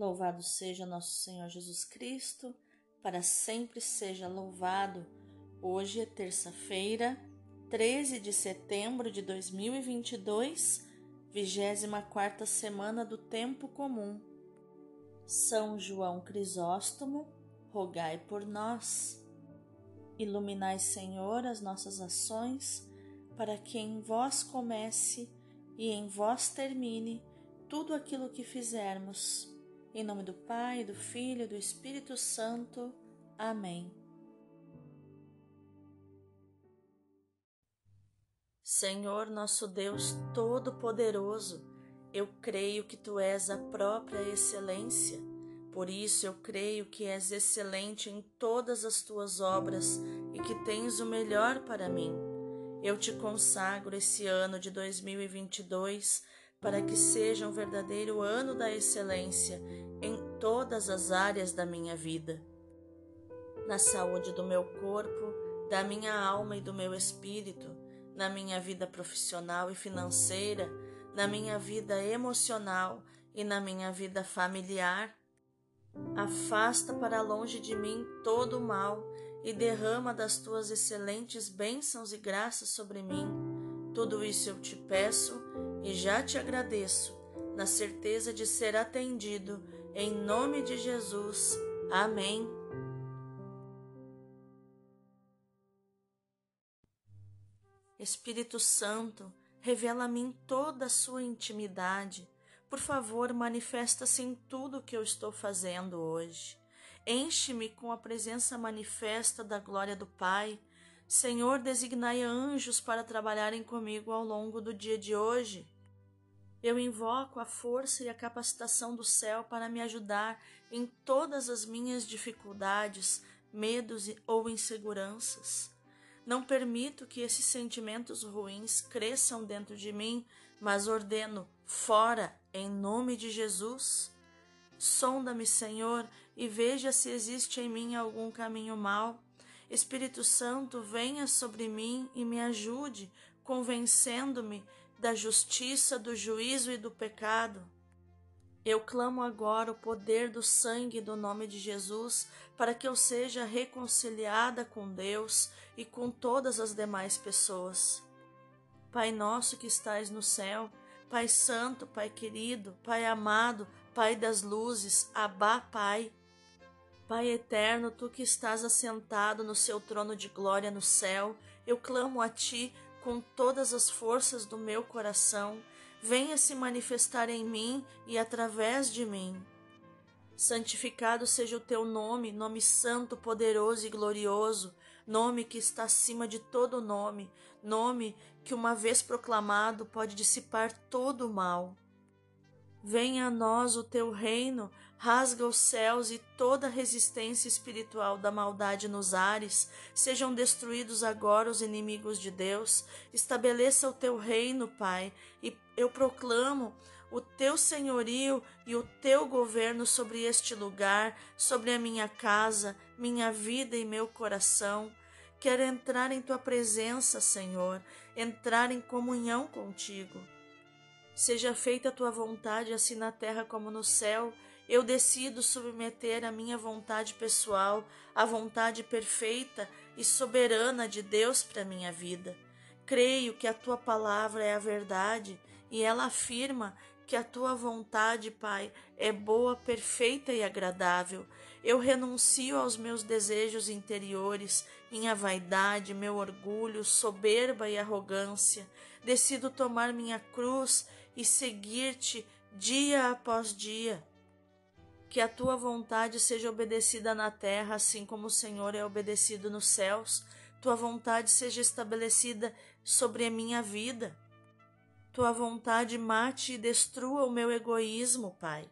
Louvado seja nosso Senhor Jesus Cristo, para sempre seja louvado. Hoje é terça-feira, 13 de setembro de 2022, 24 semana do tempo comum. São João Crisóstomo, rogai por nós. Iluminai, Senhor, as nossas ações, para que em vós comece e em vós termine tudo aquilo que fizermos em nome do Pai, do Filho e do Espírito Santo. Amém. Senhor nosso Deus Todo-Poderoso, eu creio que Tu és a própria excelência. Por isso eu creio que és excelente em todas as tuas obras e que tens o melhor para mim. Eu te consagro esse ano de 2022 para que seja um verdadeiro ano da excelência em todas as áreas da minha vida. Na saúde do meu corpo, da minha alma e do meu espírito, na minha vida profissional e financeira, na minha vida emocional e na minha vida familiar. Afasta para longe de mim todo o mal e derrama das tuas excelentes bênçãos e graças sobre mim. Tudo isso eu te peço e já te agradeço, na certeza de ser atendido, em nome de Jesus. Amém. Espírito Santo, revela a mim toda a sua intimidade. Por favor, manifesta-se em tudo o que eu estou fazendo hoje. Enche-me com a presença manifesta da glória do Pai. Senhor, designai anjos para trabalharem comigo ao longo do dia de hoje. Eu invoco a força e a capacitação do céu para me ajudar em todas as minhas dificuldades, medos ou inseguranças. Não permito que esses sentimentos ruins cresçam dentro de mim, mas ordeno fora em nome de Jesus. Sonda-me, Senhor, e veja se existe em mim algum caminho mau. Espírito Santo, venha sobre mim e me ajude, convencendo-me da justiça, do juízo e do pecado. Eu clamo agora o poder do sangue do nome de Jesus para que eu seja reconciliada com Deus e com todas as demais pessoas. Pai nosso que estais no céu, Pai Santo, Pai querido, Pai amado, Pai das luzes, Abá, Pai. Pai eterno, tu que estás assentado no seu trono de glória no céu, eu clamo a ti com todas as forças do meu coração, venha se manifestar em mim e através de mim. Santificado seja o teu nome, nome santo, poderoso e glorioso, nome que está acima de todo nome, nome que, uma vez proclamado, pode dissipar todo o mal. Venha a nós o teu reino, rasga os céus e toda resistência espiritual da maldade nos ares, sejam destruídos agora os inimigos de Deus. Estabeleça o teu reino, Pai, e eu proclamo o teu senhorio e o teu governo sobre este lugar, sobre a minha casa, minha vida e meu coração. Quero entrar em tua presença, Senhor, entrar em comunhão contigo. Seja feita a tua vontade, assim na terra como no céu. Eu decido submeter a minha vontade pessoal à vontade perfeita e soberana de Deus para minha vida. Creio que a tua palavra é a verdade e ela afirma que a tua vontade, Pai, é boa, perfeita e agradável. Eu renuncio aos meus desejos interiores, minha vaidade, meu orgulho, soberba e arrogância. Decido tomar minha cruz e seguir-te dia após dia. Que a tua vontade seja obedecida na terra, assim como o Senhor é obedecido nos céus. Tua vontade seja estabelecida sobre a minha vida. Tua vontade mate e destrua o meu egoísmo, Pai.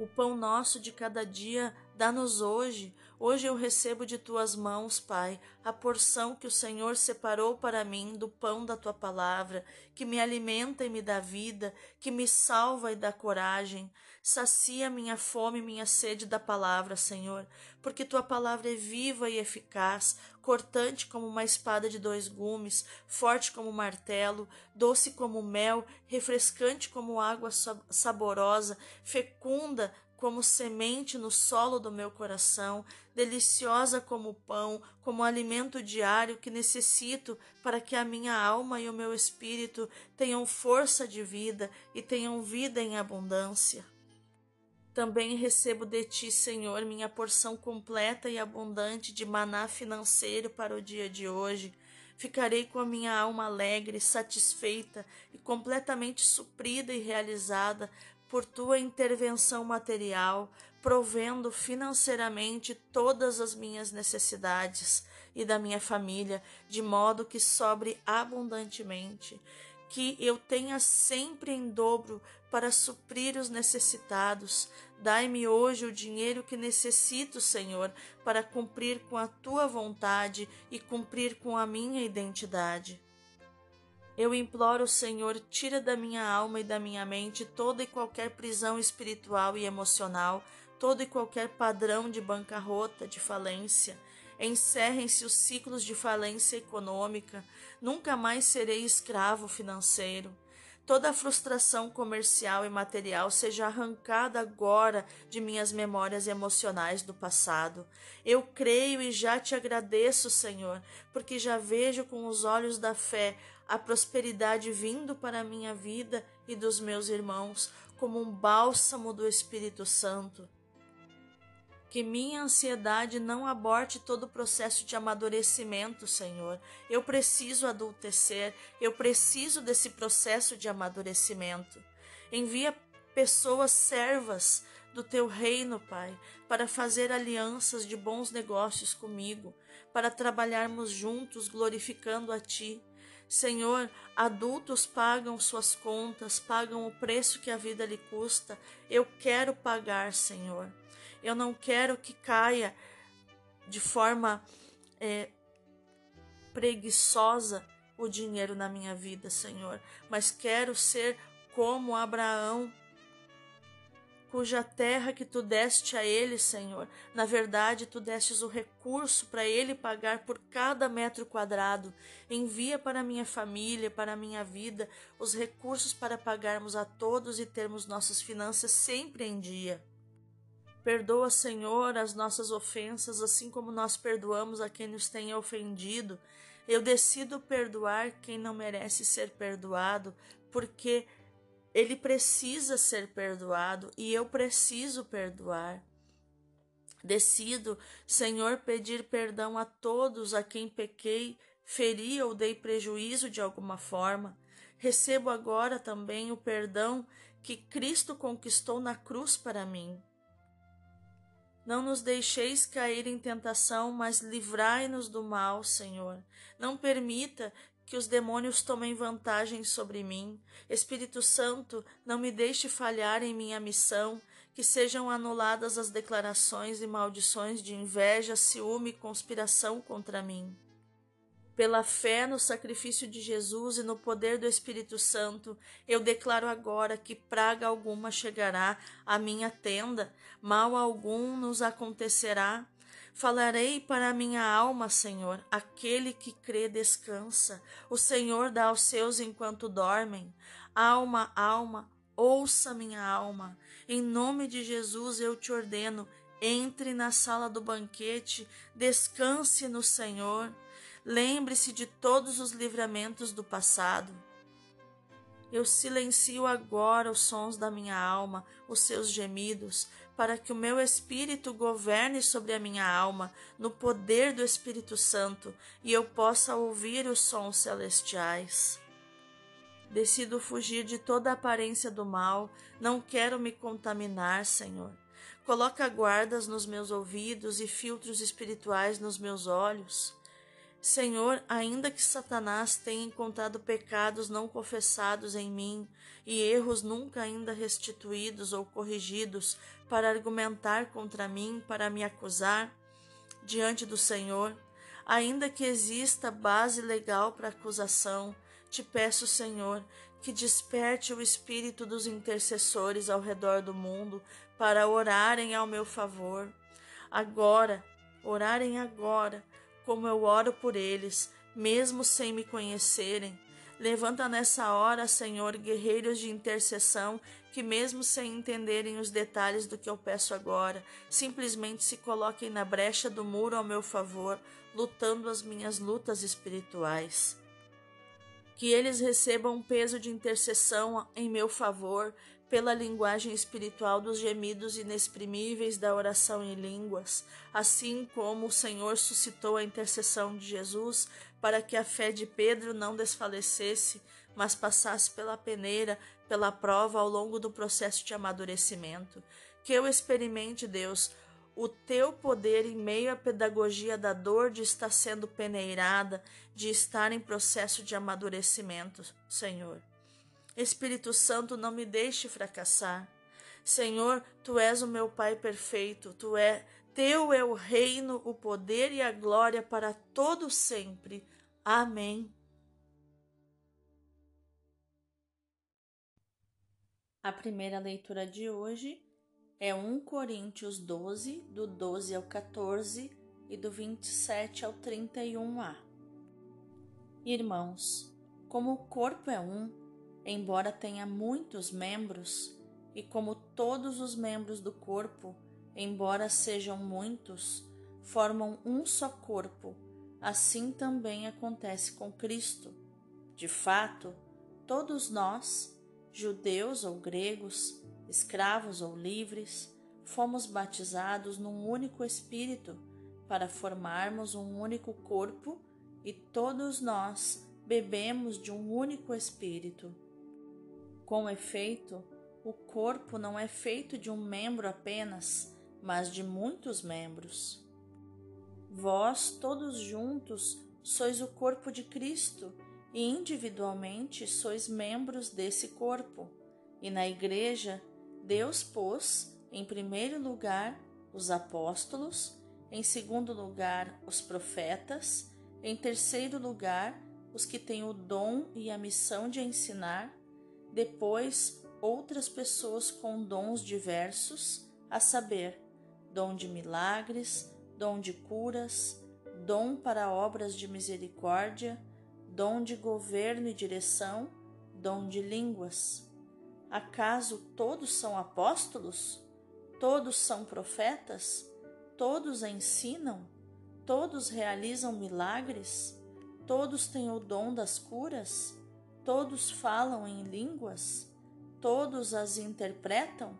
O pão nosso de cada dia dá-nos hoje. Hoje eu recebo de tuas mãos, Pai, a porção que o Senhor separou para mim do pão da tua palavra, que me alimenta e me dá vida, que me salva e dá coragem. Sacia minha fome e minha sede da palavra, Senhor, porque tua palavra é viva e eficaz, cortante como uma espada de dois gumes, forte como martelo, doce como mel, refrescante como água saborosa, fecunda como semente no solo do meu coração, deliciosa como pão, como alimento diário que necessito para que a minha alma e o meu espírito tenham força de vida e tenham vida em abundância. Também recebo de ti, Senhor, minha porção completa e abundante de maná financeiro para o dia de hoje. Ficarei com a minha alma alegre, satisfeita e completamente suprida e realizada por tua intervenção material, provendo financeiramente todas as minhas necessidades e da minha família, de modo que sobre abundantemente, que eu tenha sempre em dobro para suprir os necessitados. Dai-me hoje o dinheiro que necessito, Senhor, para cumprir com a tua vontade e cumprir com a minha identidade. Eu imploro, Senhor, tira da minha alma e da minha mente toda e qualquer prisão espiritual e emocional, todo e qualquer padrão de bancarrota, de falência. Encerrem-se os ciclos de falência econômica. Nunca mais serei escravo financeiro. Toda a frustração comercial e material seja arrancada agora de minhas memórias emocionais do passado. Eu creio e já te agradeço, Senhor, porque já vejo com os olhos da fé a prosperidade vindo para a minha vida e dos meus irmãos como um bálsamo do Espírito Santo que minha ansiedade não aborte todo o processo de amadurecimento, Senhor. Eu preciso adultecer, eu preciso desse processo de amadurecimento. Envia pessoas servas do teu reino, Pai, para fazer alianças de bons negócios comigo, para trabalharmos juntos glorificando a Ti. Senhor, adultos pagam suas contas, pagam o preço que a vida lhe custa. Eu quero pagar, Senhor. Eu não quero que caia de forma é, preguiçosa o dinheiro na minha vida, Senhor, mas quero ser como Abraão, cuja terra que tu deste a ele, Senhor, na verdade tu destes o recurso para ele pagar por cada metro quadrado. Envia para minha família, para minha vida, os recursos para pagarmos a todos e termos nossas finanças sempre em dia. Perdoa, Senhor, as nossas ofensas, assim como nós perdoamos a quem nos tem ofendido. Eu decido perdoar quem não merece ser perdoado, porque ele precisa ser perdoado e eu preciso perdoar. Decido, Senhor, pedir perdão a todos a quem pequei, feri ou dei prejuízo de alguma forma. Recebo agora também o perdão que Cristo conquistou na cruz para mim. Não nos deixeis cair em tentação, mas livrai-nos do mal, Senhor. Não permita que os demônios tomem vantagem sobre mim. Espírito Santo, não me deixe falhar em minha missão, que sejam anuladas as declarações e maldições de inveja, ciúme e conspiração contra mim. Pela fé no sacrifício de Jesus e no poder do Espírito Santo, eu declaro agora que praga alguma chegará à minha tenda, mal algum nos acontecerá. Falarei para a minha alma, Senhor, aquele que crê descansa. O Senhor dá aos seus enquanto dormem. Alma, alma, ouça minha alma. Em nome de Jesus eu te ordeno, entre na sala do banquete, descanse no Senhor. Lembre-se de todos os livramentos do passado. Eu silencio agora os sons da minha alma, os seus gemidos, para que o meu espírito governe sobre a minha alma, no poder do Espírito Santo, e eu possa ouvir os sons celestiais. Decido fugir de toda aparência do mal, não quero me contaminar, Senhor. Coloca guardas nos meus ouvidos e filtros espirituais nos meus olhos. Senhor, ainda que Satanás tenha encontrado pecados não confessados em mim e erros nunca ainda restituídos ou corrigidos para argumentar contra mim, para me acusar diante do Senhor, ainda que exista base legal para acusação, te peço, Senhor, que desperte o espírito dos intercessores ao redor do mundo para orarem ao meu favor. Agora, orarem agora como eu oro por eles, mesmo sem me conhecerem. Levanta nessa hora, Senhor, guerreiros de intercessão que, mesmo sem entenderem os detalhes do que eu peço agora, simplesmente se coloquem na brecha do muro ao meu favor, lutando as minhas lutas espirituais. Que eles recebam um peso de intercessão em meu favor, pela linguagem espiritual dos gemidos inexprimíveis da oração em línguas, assim como o Senhor suscitou a intercessão de Jesus para que a fé de Pedro não desfalecesse, mas passasse pela peneira, pela prova ao longo do processo de amadurecimento. Que eu experimente, Deus, o teu poder em meio à pedagogia da dor de estar sendo peneirada, de estar em processo de amadurecimento, Senhor. Espírito Santo, não me deixe fracassar. Senhor, tu és o meu Pai perfeito, tu é teu é o reino, o poder e a glória para todo sempre. Amém. A primeira leitura de hoje é 1 Coríntios 12, do 12 ao 14 e do 27 ao 31a. Irmãos, como o corpo é um, embora tenha muitos membros, e como todos os membros do corpo, embora sejam muitos, formam um só corpo, assim também acontece com Cristo. De fato, todos nós, judeus ou gregos, escravos ou livres, fomos batizados num único Espírito para formarmos um único corpo e todos nós bebemos de um único Espírito. Com efeito, o corpo não é feito de um membro apenas, mas de muitos membros. Vós, todos juntos, sois o corpo de Cristo e individualmente sois membros desse corpo. E na Igreja, Deus pôs, em primeiro lugar, os apóstolos, em segundo lugar, os profetas, em terceiro lugar, os que têm o dom e a missão de ensinar depois, outras pessoas com dons diversos, a saber, dom de milagres, dom de curas, dom para obras de misericórdia, dom de governo e direção, dom de línguas. Acaso todos são apóstolos? Todos são profetas? Todos ensinam? Todos realizam milagres? Todos têm o dom das curas? Todos falam em línguas? Todos as interpretam?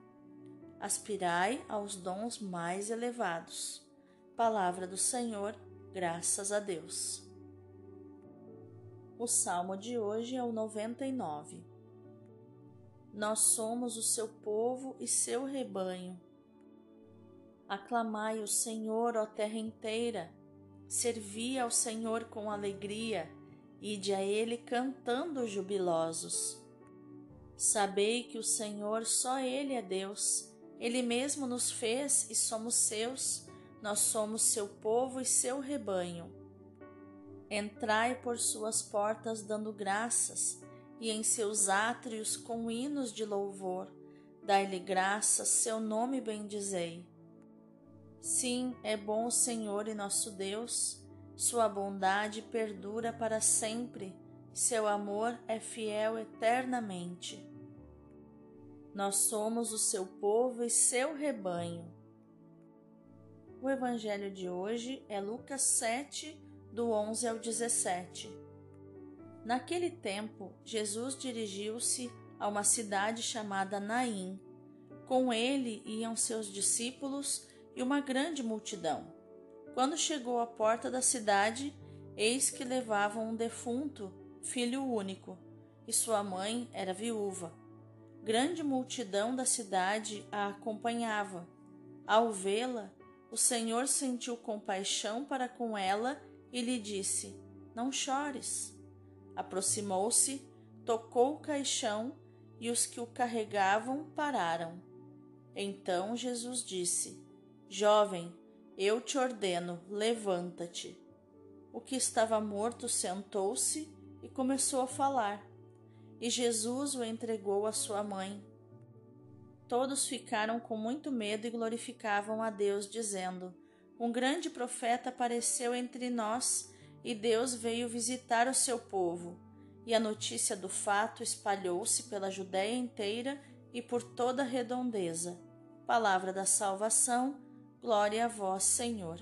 Aspirai aos dons mais elevados. Palavra do Senhor, graças a Deus. O salmo de hoje é o 99. Nós somos o seu povo e seu rebanho. Aclamai o Senhor, ó terra inteira, servi ao Senhor com alegria Ide a ele cantando jubilosos. Sabei que o Senhor só Ele é Deus, Ele mesmo nos fez e somos seus, nós somos seu povo e seu rebanho. Entrai por suas portas dando graças, e em seus átrios com hinos de louvor. Dai-lhe graças, seu nome bendizei. Sim, é bom o Senhor e nosso Deus sua bondade perdura para sempre, seu amor é fiel eternamente. Nós somos o seu povo e seu rebanho. O evangelho de hoje é Lucas 7, do 11 ao 17. Naquele tempo, Jesus dirigiu-se a uma cidade chamada Naim. Com ele iam seus discípulos e uma grande multidão. Quando chegou à porta da cidade, eis que levavam um defunto, filho único, e sua mãe era viúva. Grande multidão da cidade a acompanhava. Ao vê-la, o Senhor sentiu compaixão para com ela e lhe disse: Não chores. Aproximou-se, tocou o caixão e os que o carregavam pararam. Então Jesus disse: Jovem, eu te ordeno, levanta-te. O que estava morto sentou-se e começou a falar, e Jesus o entregou à sua mãe. Todos ficaram com muito medo e glorificavam a Deus, dizendo: Um grande profeta apareceu entre nós, e Deus veio visitar o seu povo. e a notícia do fato espalhou-se pela Judéia inteira e por toda a redondeza. Palavra da salvação, glória a vós, Senhor.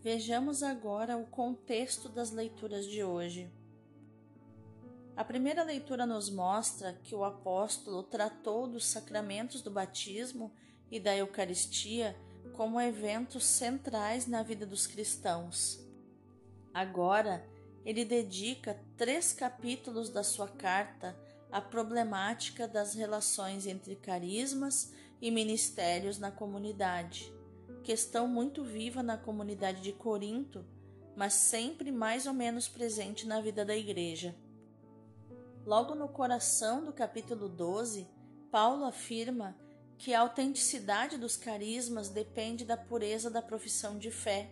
Vejamos agora o contexto das leituras de hoje. A primeira leitura nos mostra que o apóstolo tratou dos sacramentos do batismo e da Eucaristia como eventos centrais na vida dos cristãos. Agora, ele dedica três capítulos da sua carta à problemática das relações entre carismas e ministérios na comunidade, questão muito viva na comunidade de Corinto, mas sempre mais ou menos presente na vida da igreja. Logo no coração do capítulo 12, Paulo afirma que a autenticidade dos carismas depende da pureza da profissão de fé.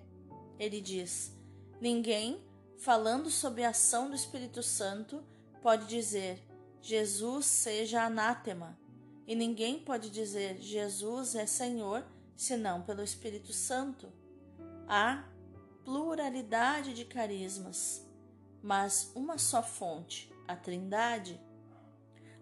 Ele diz: Ninguém, falando sobre a ação do Espírito Santo, pode dizer Jesus seja anátema, e ninguém pode dizer Jesus é Senhor senão pelo Espírito Santo. Há pluralidade de carismas, mas uma só fonte a Trindade.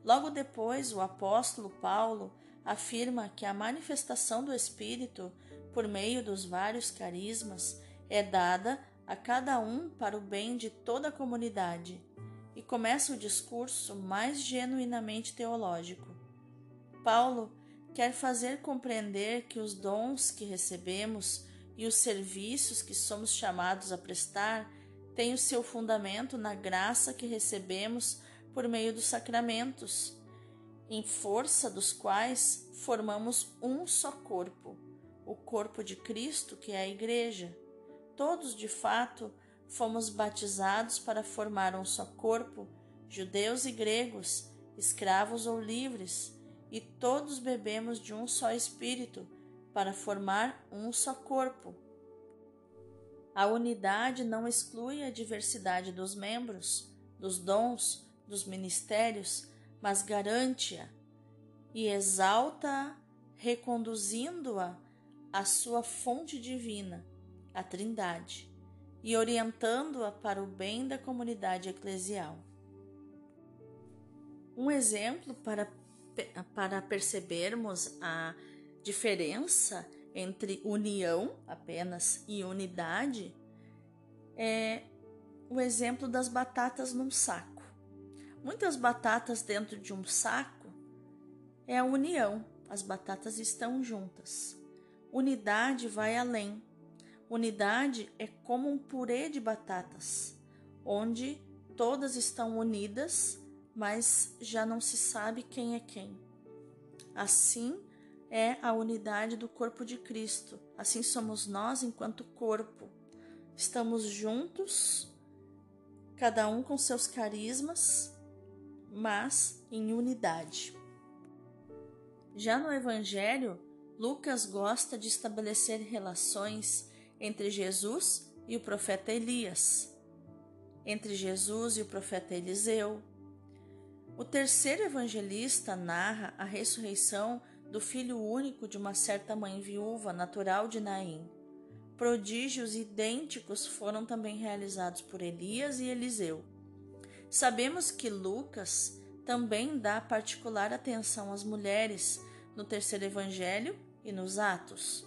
Logo depois, o apóstolo Paulo afirma que a manifestação do Espírito, por meio dos vários carismas, é dada a cada um para o bem de toda a comunidade, e começa o discurso mais genuinamente teológico. Paulo quer fazer compreender que os dons que recebemos e os serviços que somos chamados a prestar tem o seu fundamento na graça que recebemos por meio dos sacramentos, em força dos quais formamos um só corpo, o corpo de Cristo, que é a Igreja. Todos, de fato, fomos batizados para formar um só corpo, judeus e gregos, escravos ou livres, e todos bebemos de um só Espírito para formar um só corpo. A unidade não exclui a diversidade dos membros, dos dons, dos ministérios, mas garante-a e exalta-a, reconduzindo-a à sua fonte divina, a Trindade, e orientando-a para o bem da comunidade eclesial. Um exemplo para, para percebermos a diferença entre união apenas e unidade é o exemplo das batatas num saco. Muitas batatas dentro de um saco é a união, as batatas estão juntas. Unidade vai além. Unidade é como um purê de batatas, onde todas estão unidas, mas já não se sabe quem é quem. Assim, é a unidade do corpo de Cristo. Assim somos nós enquanto corpo. Estamos juntos, cada um com seus carismas, mas em unidade. Já no Evangelho, Lucas gosta de estabelecer relações entre Jesus e o profeta Elias, entre Jesus e o profeta Eliseu. O terceiro evangelista narra a ressurreição do filho único de uma certa mãe viúva, natural de Naim. Prodígios idênticos foram também realizados por Elias e Eliseu. Sabemos que Lucas também dá particular atenção às mulheres no terceiro evangelho e nos Atos.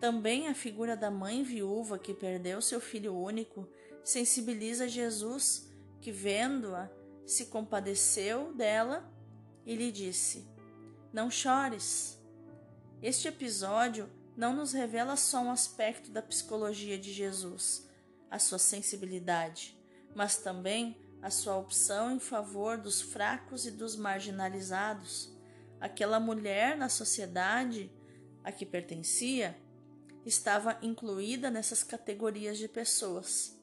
Também a figura da mãe viúva que perdeu seu filho único sensibiliza Jesus, que vendo-a, se compadeceu dela e lhe disse: não chores. Este episódio não nos revela só um aspecto da psicologia de Jesus, a sua sensibilidade, mas também a sua opção em favor dos fracos e dos marginalizados. Aquela mulher na sociedade a que pertencia estava incluída nessas categorias de pessoas.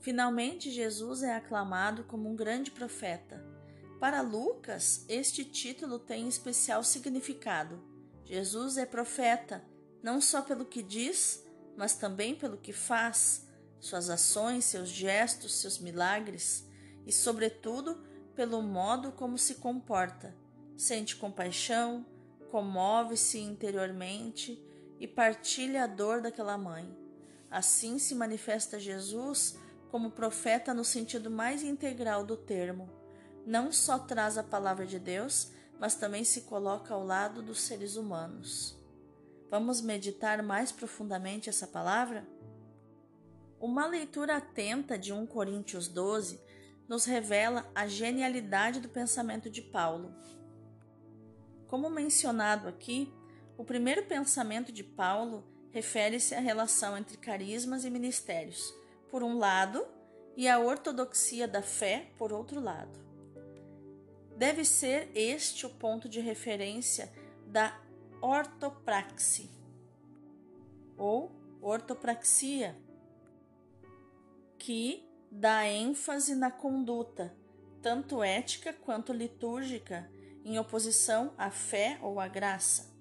Finalmente, Jesus é aclamado como um grande profeta para Lucas, este título tem especial significado. Jesus é profeta, não só pelo que diz, mas também pelo que faz, suas ações, seus gestos, seus milagres e, sobretudo, pelo modo como se comporta. Sente compaixão, comove-se interiormente e partilha a dor daquela mãe. Assim se manifesta Jesus como profeta no sentido mais integral do termo. Não só traz a palavra de Deus, mas também se coloca ao lado dos seres humanos. Vamos meditar mais profundamente essa palavra? Uma leitura atenta de 1 Coríntios 12 nos revela a genialidade do pensamento de Paulo. Como mencionado aqui, o primeiro pensamento de Paulo refere-se à relação entre carismas e ministérios, por um lado, e a ortodoxia da fé, por outro lado. Deve ser este o ponto de referência da ortopraxia ou ortopraxia, que dá ênfase na conduta, tanto ética quanto litúrgica, em oposição à fé ou à graça.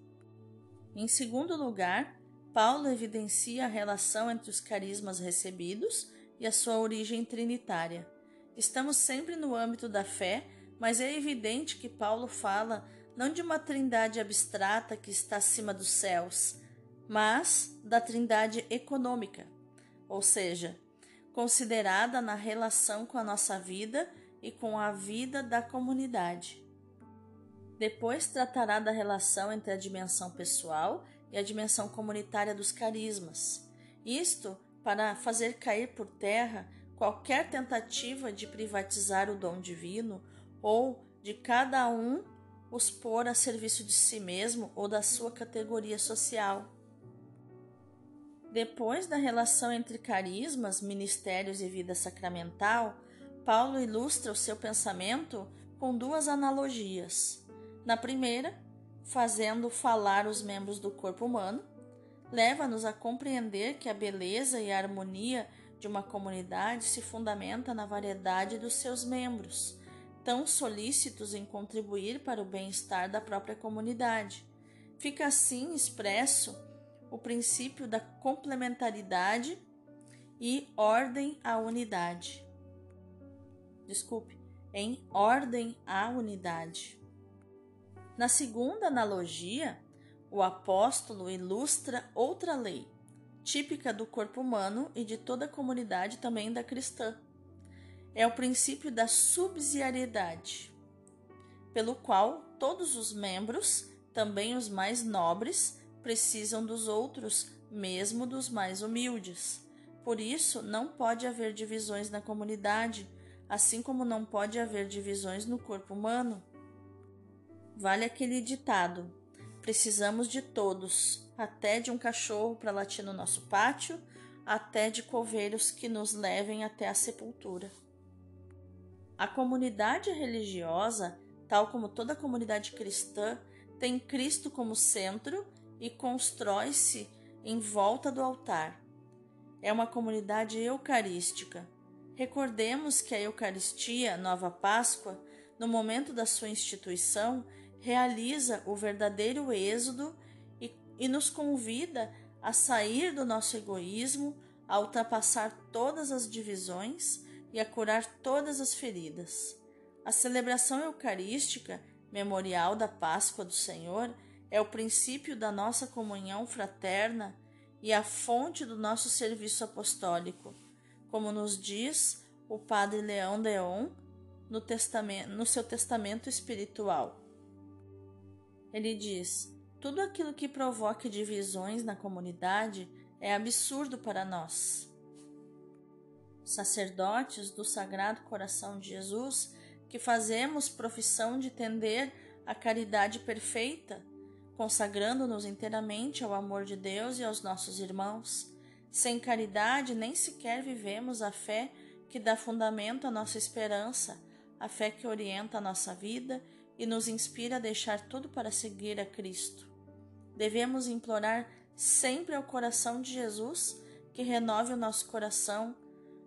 Em segundo lugar, Paulo evidencia a relação entre os carismas recebidos e a sua origem trinitária. Estamos sempre no âmbito da fé, mas é evidente que Paulo fala não de uma trindade abstrata que está acima dos céus, mas da trindade econômica, ou seja, considerada na relação com a nossa vida e com a vida da comunidade. Depois tratará da relação entre a dimensão pessoal e a dimensão comunitária dos carismas. Isto para fazer cair por terra qualquer tentativa de privatizar o dom divino ou de cada um os pôr a serviço de si mesmo ou da sua categoria social. Depois da relação entre carismas, ministérios e vida sacramental, Paulo ilustra o seu pensamento com duas analogias. Na primeira, fazendo falar os membros do corpo humano, leva-nos a compreender que a beleza e a harmonia de uma comunidade se fundamenta na variedade dos seus membros, tão solícitos em contribuir para o bem-estar da própria comunidade. Fica assim expresso o princípio da complementaridade e ordem à unidade. Desculpe, em ordem à unidade. Na segunda analogia, o apóstolo ilustra outra lei, típica do corpo humano e de toda a comunidade também da cristã. É o princípio da subsidiariedade, pelo qual todos os membros, também os mais nobres, precisam dos outros, mesmo dos mais humildes. Por isso, não pode haver divisões na comunidade, assim como não pode haver divisões no corpo humano. Vale aquele ditado: precisamos de todos, até de um cachorro para latir no nosso pátio, até de coveiros que nos levem até a sepultura. A comunidade religiosa, tal como toda comunidade cristã, tem Cristo como centro e constrói-se em volta do altar. É uma comunidade eucarística. Recordemos que a Eucaristia, Nova Páscoa, no momento da sua instituição, realiza o verdadeiro êxodo e, e nos convida a sair do nosso egoísmo, a ultrapassar todas as divisões e a curar todas as feridas. A celebração eucarística, memorial da Páscoa do Senhor, é o princípio da nossa comunhão fraterna e a fonte do nosso serviço apostólico, como nos diz o Padre Leão Deon no, no seu testamento espiritual. Ele diz: tudo aquilo que provoque divisões na comunidade é absurdo para nós. Sacerdotes do Sagrado Coração de Jesus, que fazemos profissão de tender a caridade perfeita, consagrando-nos inteiramente ao amor de Deus e aos nossos irmãos. Sem caridade, nem sequer vivemos a fé que dá fundamento à nossa esperança, a fé que orienta a nossa vida e nos inspira a deixar tudo para seguir a Cristo. Devemos implorar sempre ao coração de Jesus que renove o nosso coração.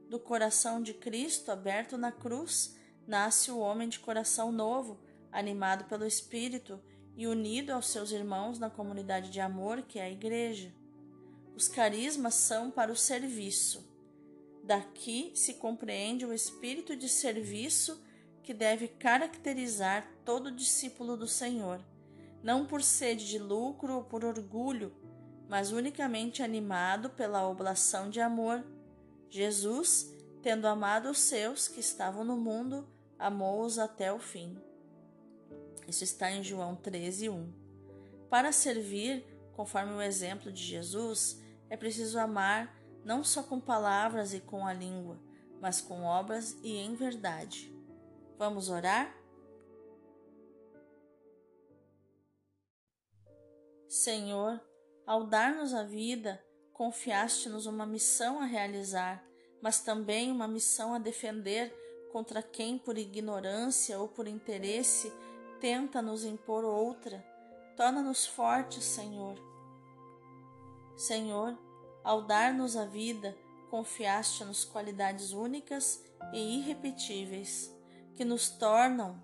Do coração de Cristo aberto na cruz, nasce o homem de coração novo, animado pelo Espírito e unido aos seus irmãos na comunidade de amor que é a Igreja. Os carismas são para o serviço. Daqui se compreende o espírito de serviço que deve caracterizar todo discípulo do Senhor, não por sede de lucro ou por orgulho, mas unicamente animado pela oblação de amor. Jesus tendo amado os seus que estavam no mundo, amou-os até o fim. Isso está em João 13, 1. Para servir, conforme o exemplo de Jesus, é preciso amar não só com palavras e com a língua, mas com obras e em verdade. Vamos orar? Senhor, ao dar-nos a vida, confiaste-nos uma missão a realizar, mas também uma missão a defender contra quem, por ignorância ou por interesse, tenta nos impor outra. Torna-nos fortes, Senhor. Senhor, ao dar-nos a vida, confiaste-nos qualidades únicas e irrepetíveis, que nos tornam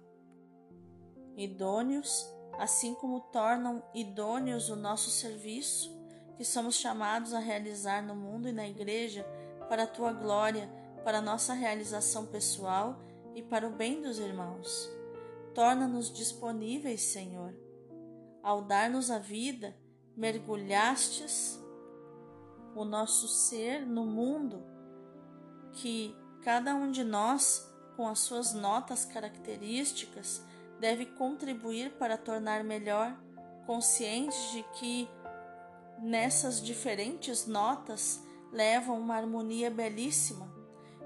idôneos, assim como tornam idôneos o nosso serviço, que somos chamados a realizar no mundo e na Igreja para a tua glória, para a nossa realização pessoal e para o bem dos irmãos. Torna-nos disponíveis, Senhor. Ao dar-nos a vida, mergulhastes o nosso ser no mundo, que cada um de nós, com as suas notas características, deve contribuir para tornar melhor, conscientes de que nessas diferentes notas levam uma harmonia belíssima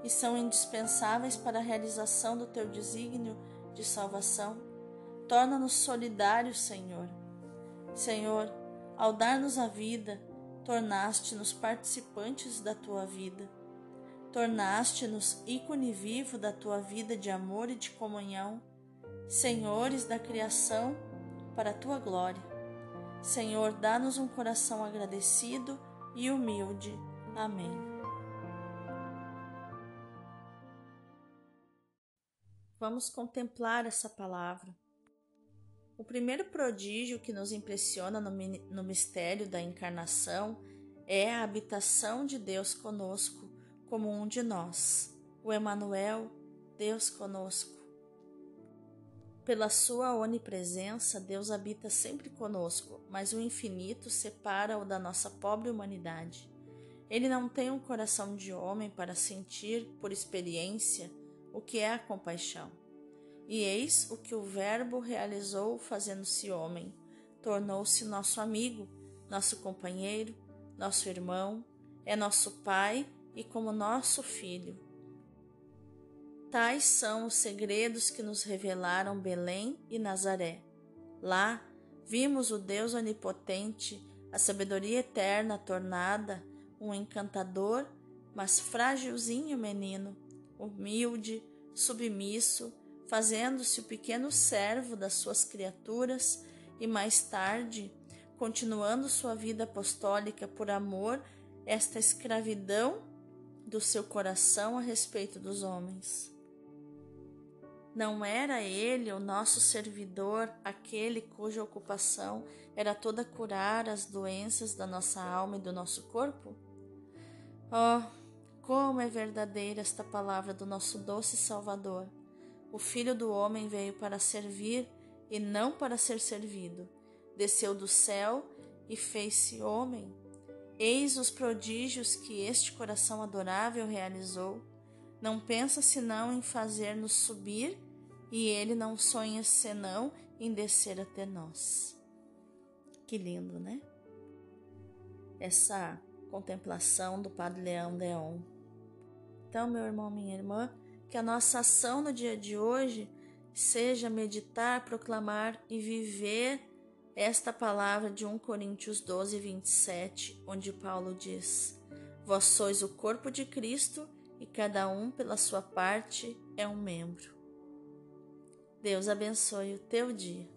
e são indispensáveis para a realização do teu desígnio de salvação. Torna-nos solidários, Senhor. Senhor, ao dar-nos a vida, tornaste-nos participantes da tua vida. Tornaste-nos ícone vivo da tua vida de amor e de comunhão, senhores da criação para a tua glória. Senhor, dá-nos um coração agradecido e humilde. Amém. Vamos contemplar essa palavra. O primeiro prodígio que nos impressiona no, no mistério da encarnação é a habitação de Deus conosco, como um de nós, o Emanuel, Deus conosco. Pela sua onipresença, Deus habita sempre conosco, mas o infinito separa-o da nossa pobre humanidade. Ele não tem um coração de homem para sentir, por experiência, o que é a compaixão. E eis o que o Verbo realizou fazendo-se homem. Tornou-se nosso amigo, nosso companheiro, nosso irmão, é nosso Pai e como nosso Filho. Tais são os segredos que nos revelaram Belém e Nazaré. Lá vimos o Deus onipotente, a sabedoria eterna tornada, um encantador, mas frágilzinho menino, humilde, submisso, fazendo-se o pequeno servo das suas criaturas e mais tarde, continuando sua vida apostólica por amor, esta escravidão do seu coração a respeito dos homens. Não era ele, o nosso servidor, aquele cuja ocupação era toda curar as doenças da nossa alma e do nosso corpo? Oh, como é verdadeira esta palavra do nosso doce Salvador! O Filho do Homem veio para servir e não para ser servido. Desceu do céu e fez-se homem. Eis os prodígios que este coração adorável realizou. Não pensa senão em fazer-nos subir, e ele não sonha senão em descer até nós. Que lindo, né? Essa contemplação do Padre Leão Deon. Então, meu irmão, minha irmã, que a nossa ação no dia de hoje seja meditar, proclamar e viver esta palavra de 1 Coríntios 12, 27, onde Paulo diz: Vós sois o corpo de Cristo e cada um, pela sua parte, é um membro. Deus abençoe o teu dia.